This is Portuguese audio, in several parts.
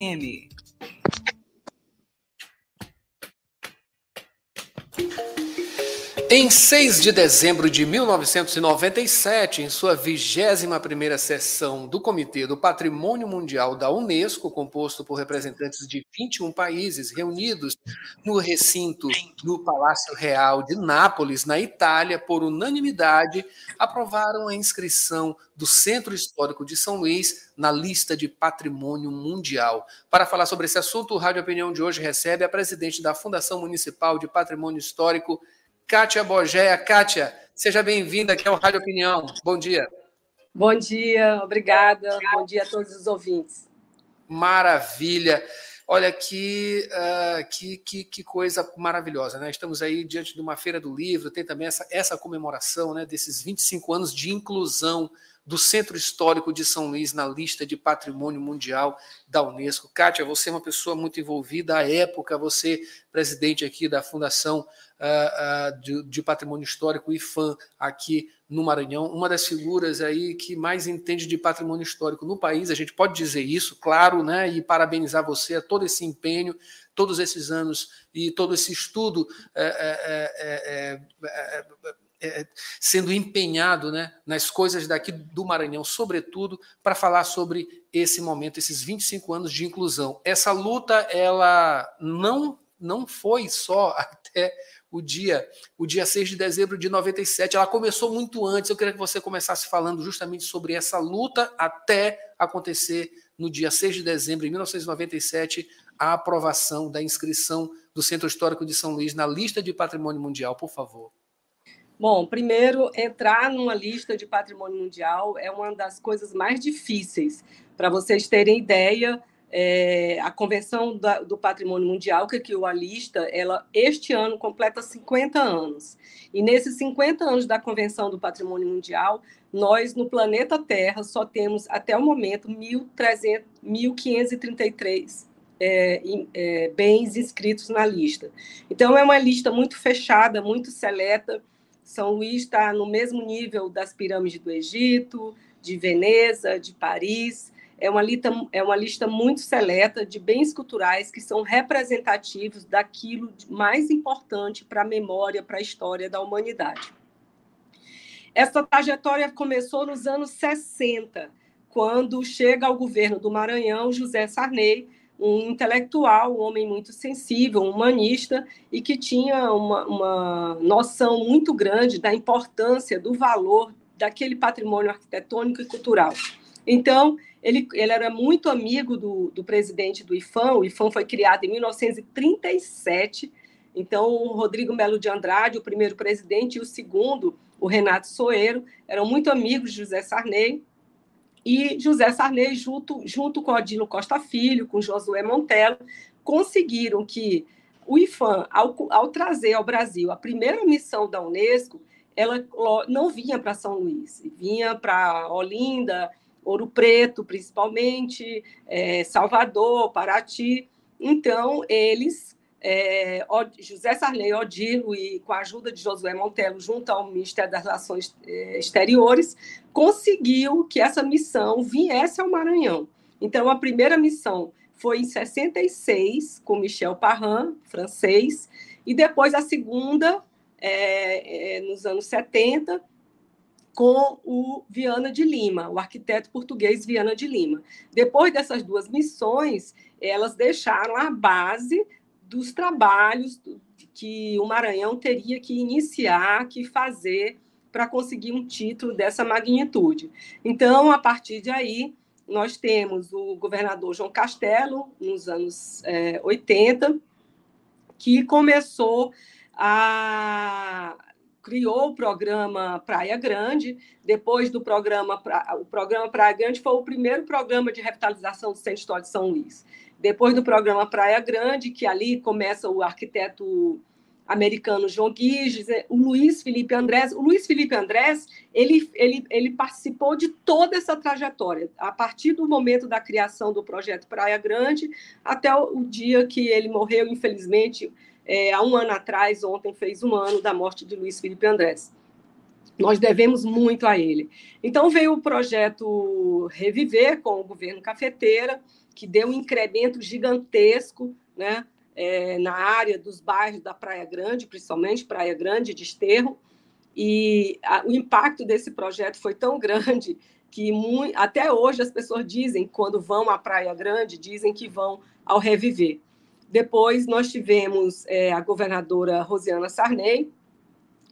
Amy. Em 6 de dezembro de 1997, em sua 21ª sessão do Comitê do Patrimônio Mundial da Unesco, composto por representantes de 21 países reunidos no recinto do Palácio Real de Nápoles, na Itália, por unanimidade, aprovaram a inscrição do Centro Histórico de São Luís na lista de Patrimônio Mundial. Para falar sobre esse assunto, o Rádio Opinião de hoje recebe a presidente da Fundação Municipal de Patrimônio Histórico, Kátia Bogéia. Kátia, seja bem-vinda aqui ao Rádio Opinião. Bom dia. Bom dia, obrigada. Bom dia a todos os ouvintes. Maravilha. Olha que, uh, que, que, que, coisa maravilhosa, né? Estamos aí diante de uma feira do livro, tem também essa, essa comemoração né, desses 25 anos de inclusão do Centro Histórico de São Luís na lista de Patrimônio Mundial da Unesco. Kátia, você é uma pessoa muito envolvida à época, você presidente aqui da Fundação uh, uh, de, de, Patrimônio Histórico IFAM aqui no Maranhão, uma das figuras aí que mais entende de patrimônio histórico no país, a gente pode dizer isso, claro, né? E parabenizar você a todo esse empenho, todos esses anos e todo esse estudo. É, é, é, é, sendo empenhado né, nas coisas daqui do Maranhão, sobretudo para falar sobre esse momento, esses 25 anos de inclusão. Essa luta ela não não foi só até o dia o dia 6 de dezembro de 97, ela começou muito antes. Eu queria que você começasse falando justamente sobre essa luta até acontecer no dia 6 de dezembro de 1997 a aprovação da inscrição do Centro Histórico de São Luís na lista de Patrimônio Mundial, por favor. Bom, primeiro, entrar numa lista de patrimônio mundial é uma das coisas mais difíceis. Para vocês terem ideia, é, a Convenção da, do Patrimônio Mundial, que criou a lista, ela este ano completa 50 anos. E nesses 50 anos da Convenção do Patrimônio Mundial, nós, no planeta Terra, só temos, até o momento, 1.533 é, é, bens inscritos na lista. Então, é uma lista muito fechada, muito seleta, são Luís está no mesmo nível das pirâmides do Egito, de Veneza, de Paris. É uma, lista, é uma lista muito seleta de bens culturais que são representativos daquilo mais importante para a memória, para a história da humanidade. Essa trajetória começou nos anos 60, quando chega ao governo do Maranhão José Sarney, um intelectual, um homem muito sensível, um humanista, e que tinha uma, uma noção muito grande da importância, do valor daquele patrimônio arquitetônico e cultural. Então, ele, ele era muito amigo do, do presidente do IFAM, o IFAM foi criado em 1937, então o Rodrigo Melo de Andrade, o primeiro presidente, e o segundo, o Renato Soeiro, eram muito amigos de José Sarney, e José Sarney, junto, junto com Odilo Costa Filho, com Josué Montelo, conseguiram que o IFAM, ao, ao trazer ao Brasil a primeira missão da Unesco, ela não vinha para São Luís, vinha para Olinda, Ouro Preto, principalmente, é, Salvador, Paraty. Então, eles é, José Sarney Odilo e com a ajuda de Josué Montelo, junto ao Ministério das Relações é, Exteriores, conseguiu que essa missão viesse ao Maranhão. Então, a primeira missão foi em 66, com Michel Parran, francês, e depois a segunda, é, é, nos anos 70, com o Viana de Lima, o arquiteto português Viana de Lima. Depois dessas duas missões, elas deixaram a base dos trabalhos que o Maranhão teria que iniciar, que fazer para conseguir um título dessa magnitude. Então, a partir de aí, nós temos o governador João Castelo, nos anos é, 80, que começou a criou o programa Praia Grande. Depois do programa, o programa Praia Grande foi o primeiro programa de revitalização do Centro Histórico de São Luís. Depois do programa Praia Grande, que ali começa o arquiteto americano João Guiges, o Luiz Felipe Andrés. O Luiz Felipe Andrés, ele, ele, ele participou de toda essa trajetória, a partir do momento da criação do projeto Praia Grande até o, o dia que ele morreu, infelizmente, é, há um ano atrás, ontem fez um ano da morte de Luiz Felipe Andrés. Nós devemos muito a ele. Então veio o projeto Reviver com o governo cafeteira, que deu um incremento gigantesco né, é, na área dos bairros da Praia Grande, principalmente Praia Grande de Esterro. E a, o impacto desse projeto foi tão grande que muito, até hoje as pessoas dizem, quando vão à Praia Grande, dizem que vão ao Reviver. Depois nós tivemos é, a governadora Rosiana Sarney,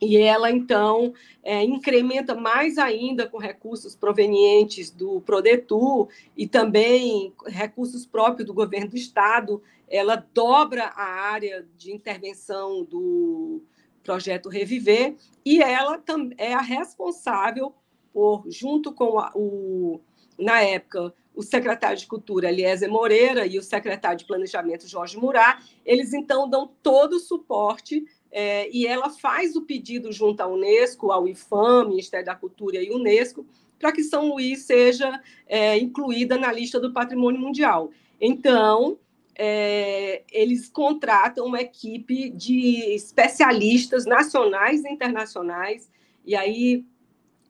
e ela, então, é, incrementa mais ainda com recursos provenientes do Prodetur e também recursos próprios do governo do Estado. Ela dobra a área de intervenção do projeto Reviver e ela é a responsável por, junto com a, o, na época, o secretário de Cultura, Eliezer Moreira, e o secretário de Planejamento, Jorge Murat, eles, então, dão todo o suporte é, e ela faz o pedido junto à Unesco, ao IFAM, Ministério da Cultura e Unesco, para que São Luís seja é, incluída na lista do Patrimônio Mundial. Então, é, eles contratam uma equipe de especialistas nacionais e internacionais, e aí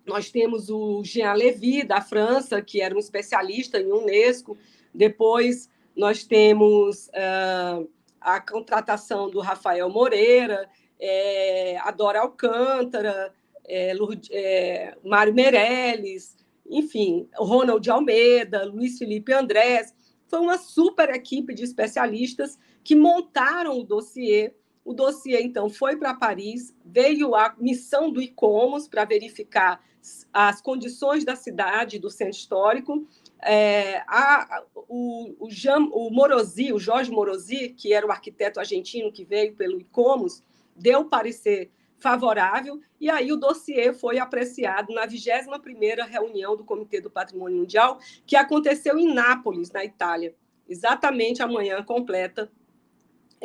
nós temos o Jean Levy, da França, que era um especialista em Unesco, depois nós temos... Uh, a contratação do Rafael Moreira, é, a Dora Alcântara, é, é, Mário Meirelles, enfim, Ronald Almeida, Luiz Felipe Andrés. Foi uma super equipe de especialistas que montaram o dossiê. O dossiê, então, foi para Paris, veio a missão do ICOMOS para verificar as condições da cidade, do centro histórico, é, a, o, o, Jean, o Morosi, o Jorge Morosi, que era o arquiteto argentino que veio pelo ICOMOS, deu parecer favorável, e aí o dossiê foi apreciado na 21ª reunião do Comitê do Patrimônio Mundial, que aconteceu em Nápoles, na Itália. Exatamente amanhã completa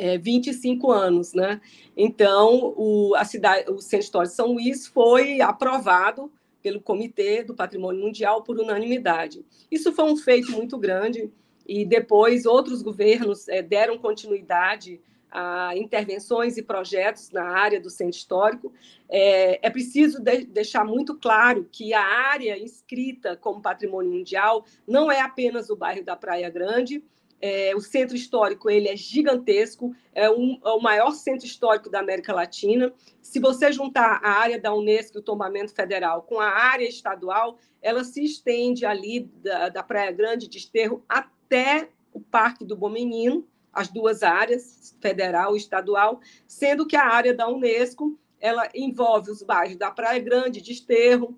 é, 25 anos, né? Então, o, a cidade, o Centro Histórico de São Luís foi aprovado pelo Comitê do Patrimônio Mundial por unanimidade. Isso foi um feito muito grande e depois outros governos é, deram continuidade a intervenções e projetos na área do centro histórico. É, é preciso de, deixar muito claro que a área inscrita como patrimônio mundial não é apenas o bairro da Praia Grande, é, o centro histórico ele é gigantesco, é, um, é, o maior centro histórico da América Latina. Se você juntar a área da Unesco o tombamento federal com a área estadual, ela se estende ali da, da Praia Grande de Esterro até o Parque do Bom Menino, as duas áreas, federal e estadual, sendo que a área da Unesco ela envolve os bairros da Praia Grande, de Esterro,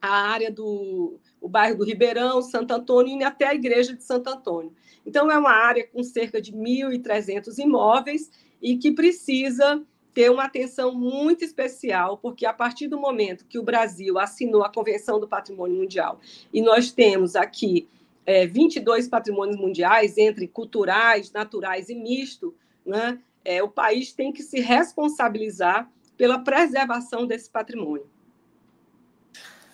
a área do o bairro do Ribeirão, Santo Antônio e até a igreja de Santo Antônio. Então, é uma área com cerca de 1.300 imóveis e que precisa ter uma atenção muito especial, porque a partir do momento que o Brasil assinou a Convenção do Patrimônio Mundial e nós temos aqui é, 22 patrimônios mundiais, entre culturais, naturais e misto, né, é, o país tem que se responsabilizar pela preservação desse patrimônio.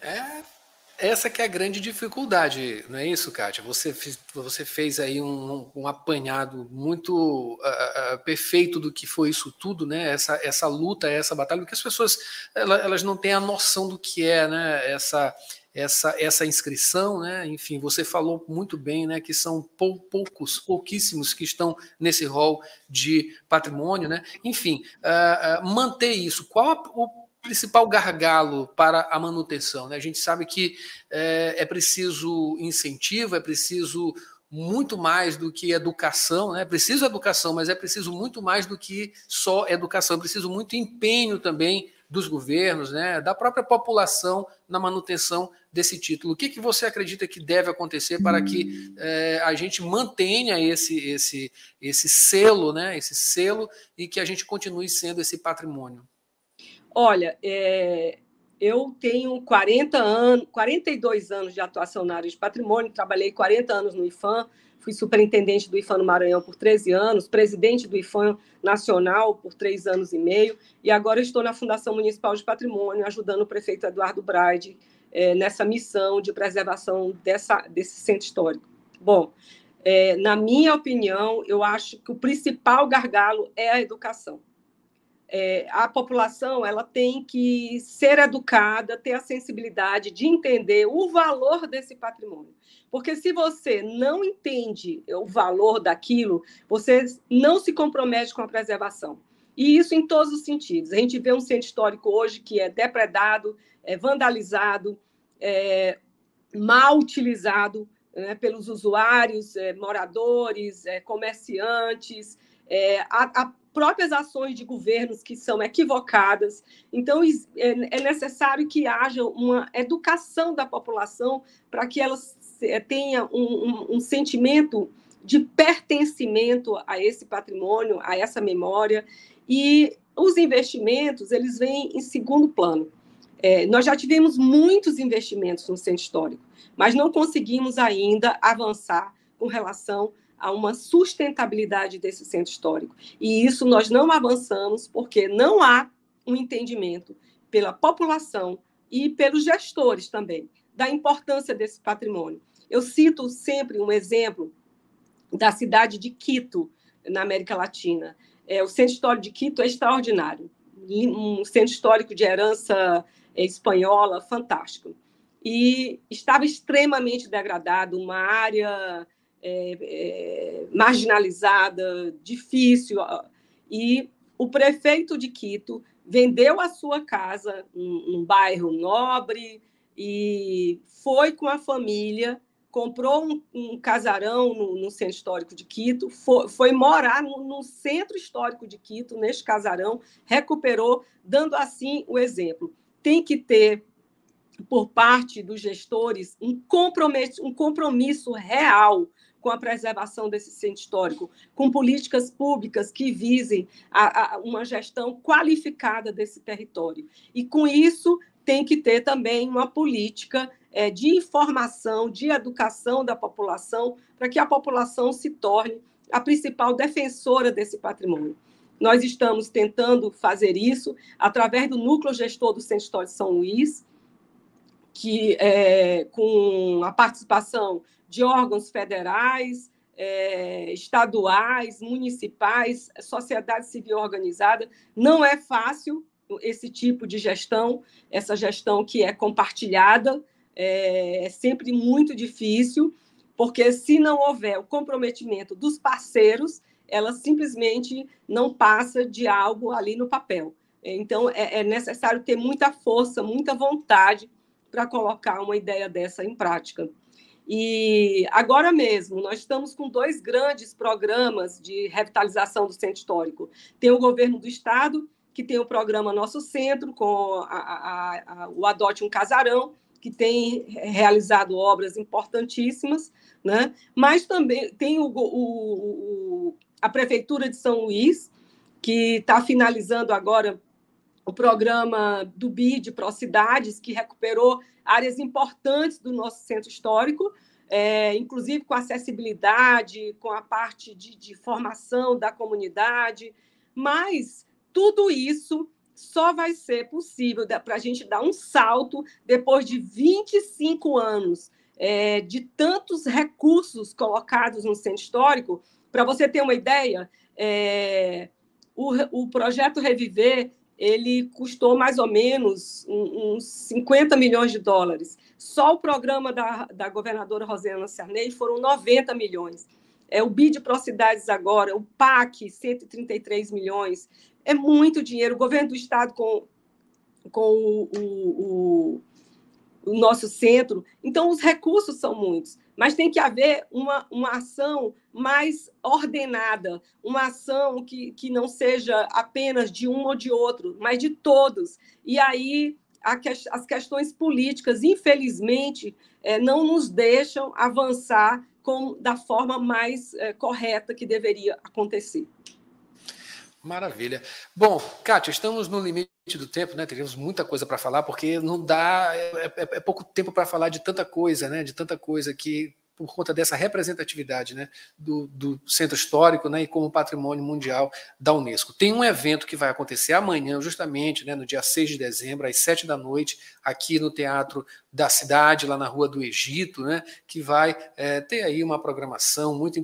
É essa que é a grande dificuldade, não é isso, Kátia? Você fez, você fez aí um, um apanhado muito uh, uh, perfeito do que foi isso tudo, né? Essa, essa luta, essa batalha, porque as pessoas elas, elas não têm a noção do que é, né? Essa, essa, essa inscrição, né? Enfim, você falou muito bem, né? Que são pou, poucos, pouquíssimos que estão nesse rol de patrimônio, né? Enfim, uh, manter isso. Qual o principal gargalo para a manutenção. Né? A gente sabe que é, é, preciso incentivo, é preciso muito mais do que educação, né? É preciso educação, mas é preciso muito mais do que só educação, é preciso muito empenho também dos governos, né? da própria população na manutenção desse título. O que, que você acredita que deve acontecer para que é, a gente mantenha esse, esse, esse selo, né? esse selo, e que a gente continue sendo esse patrimônio? Olha, é, eu tenho 40 anos, 42 anos de atuação na área de patrimônio, trabalhei 40 anos no IFAM, fui superintendente do IFAM no Maranhão por 13 anos, presidente do IFAM Nacional por três anos e meio, e agora estou na Fundação Municipal de Patrimônio, ajudando o prefeito Eduardo Braide é, nessa missão de preservação dessa, desse centro histórico. Bom, é, na minha opinião, eu acho que o principal gargalo é a educação é, a população ela tem que ser educada, ter a sensibilidade de entender o valor desse patrimônio. Porque se você não entende o valor daquilo, você não se compromete com a preservação. E isso em todos os sentidos. A gente vê um centro histórico hoje que é depredado, é vandalizado, é mal utilizado né, pelos usuários, é, moradores, é, comerciantes, é, a, a próprias ações de governos que são equivocadas. Então, é, é necessário que haja uma educação da população para que ela é, tenha um, um, um, sentimento de pertencimento a esse patrimônio, a essa memória. E os investimentos, eles vêm em segundo plano. É, nós já tivemos muitos investimentos no centro histórico, mas não conseguimos ainda avançar com relação a uma sustentabilidade desse centro histórico. E isso nós não avançamos porque não há um entendimento pela população e pelos gestores também da importância desse patrimônio. Eu cito sempre um exemplo da cidade de Quito, na América Latina. É, o centro histórico de Quito é extraordinário, um centro histórico de herança é, espanhola fantástico. E estava extremamente degradado, uma área é, é, marginalizada, difícil. E o prefeito de Quito vendeu a sua casa num, num bairro nobre e foi com a família, comprou um, um casarão no, no, centro histórico de Quito, foi, foi morar no, no, centro histórico de Quito, neste casarão, recuperou, dando assim o exemplo. Tem que ter, por parte dos gestores, um compromisso, um compromisso real com a preservação desse centro histórico, com políticas públicas que visem a, a, uma gestão qualificada desse território. E com isso tem que ter também uma política é, de informação, de educação da população, para que a população se torne a principal defensora desse patrimônio. Nós estamos tentando fazer isso através do núcleo gestor do Centro Histórico de São Luís, que é, com a participação de órgãos federais, é, estaduais, municipais, sociedade civil organizada. Não é fácil esse tipo de gestão, essa gestão que é compartilhada, é, é sempre muito difícil, porque se não houver o comprometimento dos parceiros, ela simplesmente não passa de algo ali no papel. Então, é, é necessário ter muita força, muita vontade para colocar uma ideia dessa em prática. E agora mesmo, nós estamos com dois grandes programas de revitalização do centro histórico. Tem o governo do estado, que tem o programa Nosso Centro, com a, a, a, o Adote um Casarão, que tem realizado obras importantíssimas, né? mas também tem o, o, o a Prefeitura de São Luís, que está finalizando agora o programa do BID Procidades, que recuperou áreas importantes do nosso centro histórico, é, inclusive com acessibilidade, com a parte de, de formação da comunidade, mas tudo isso só vai ser possível para a gente dar um salto depois de 25 anos é, de tantos recursos colocados no centro histórico. Para você ter uma ideia, é, o, o projeto Reviver ele custou mais ou menos uns 50 milhões de dólares. Só o programa da, da governadora Rosana Sarney foram 90 milhões. É, o BID Procidades agora, o PAC, 133 milhões. É muito dinheiro. O governo do Estado, com, com o, o, o, o nosso centro. Então, os recursos são muitos mas tem que haver uma, uma ação mais ordenada, uma ação que, que não seja apenas de um ou de outro, mas de todos. E aí que, as questões políticas, infelizmente, é, não nos deixam avançar com, da forma mais é, correta que deveria acontecer. Maravilha. Bom, Kátia, estamos no limite do tempo, né? Teríamos muita coisa para falar, porque não dá, é, é, é pouco tempo para falar de tanta coisa, né? De tanta coisa que por conta dessa representatividade né, do, do, centro histórico né, e como patrimônio mundial da Unesco. Tem um evento que vai acontecer amanhã, justamente né, no dia 6 de dezembro, às 7 da noite, aqui no Teatro da Cidade, lá na Rua do Egito, né, que vai é, ter aí uma programação muito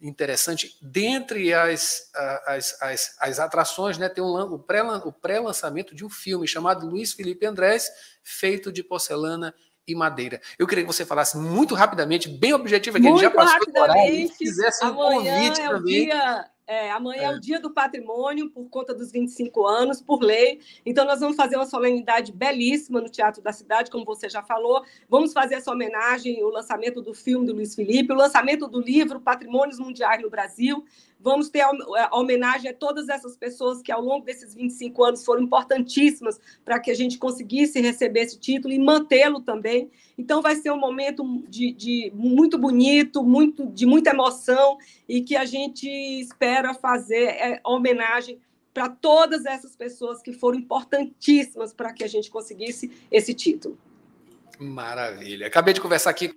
interessante. Dentre as, as, as, as atrações, né, tem um, o pré-lançamento de um filme chamado Luiz Felipe Andrés, feito de porcelana e madeira. Eu queria que você falasse muito rapidamente, bem objetivo, que a gente já passou rapidamente, se fizesse um convite é também. Dia, é, amanhã é. é. o dia do patrimônio, por conta dos 25 anos, por lei. Então, nós vamos fazer uma solenidade belíssima no Teatro da Cidade, como você já falou. Vamos fazer essa homenagem, o lançamento do filme do Luiz Felipe, o lançamento do livro Patrimônios Mundiais no Brasil. Vamos ter a homenagem a todas essas pessoas que, ao longo desses 25 anos, foram importantíssimas para que a gente conseguisse receber esse título e mantê-lo também. Então, vai ser um momento de, de, muito bonito, muito, de muita emoção e que a gente espera fazer é, homenagem para todas essas pessoas que foram importantíssimas para que a gente conseguisse esse título. Maravilha. Acabei de conversar aqui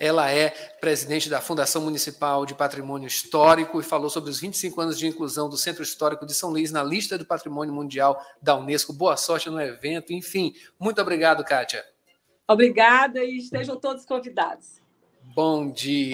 ela é presidente da Fundação Municipal de Patrimônio Histórico e falou sobre os 25 anos de inclusão do Centro Histórico de São Luís na lista do Patrimônio Mundial da Unesco. Boa sorte no evento. Enfim, muito obrigado, Kátia. Obrigada e estejam todos convidados. Bom dia.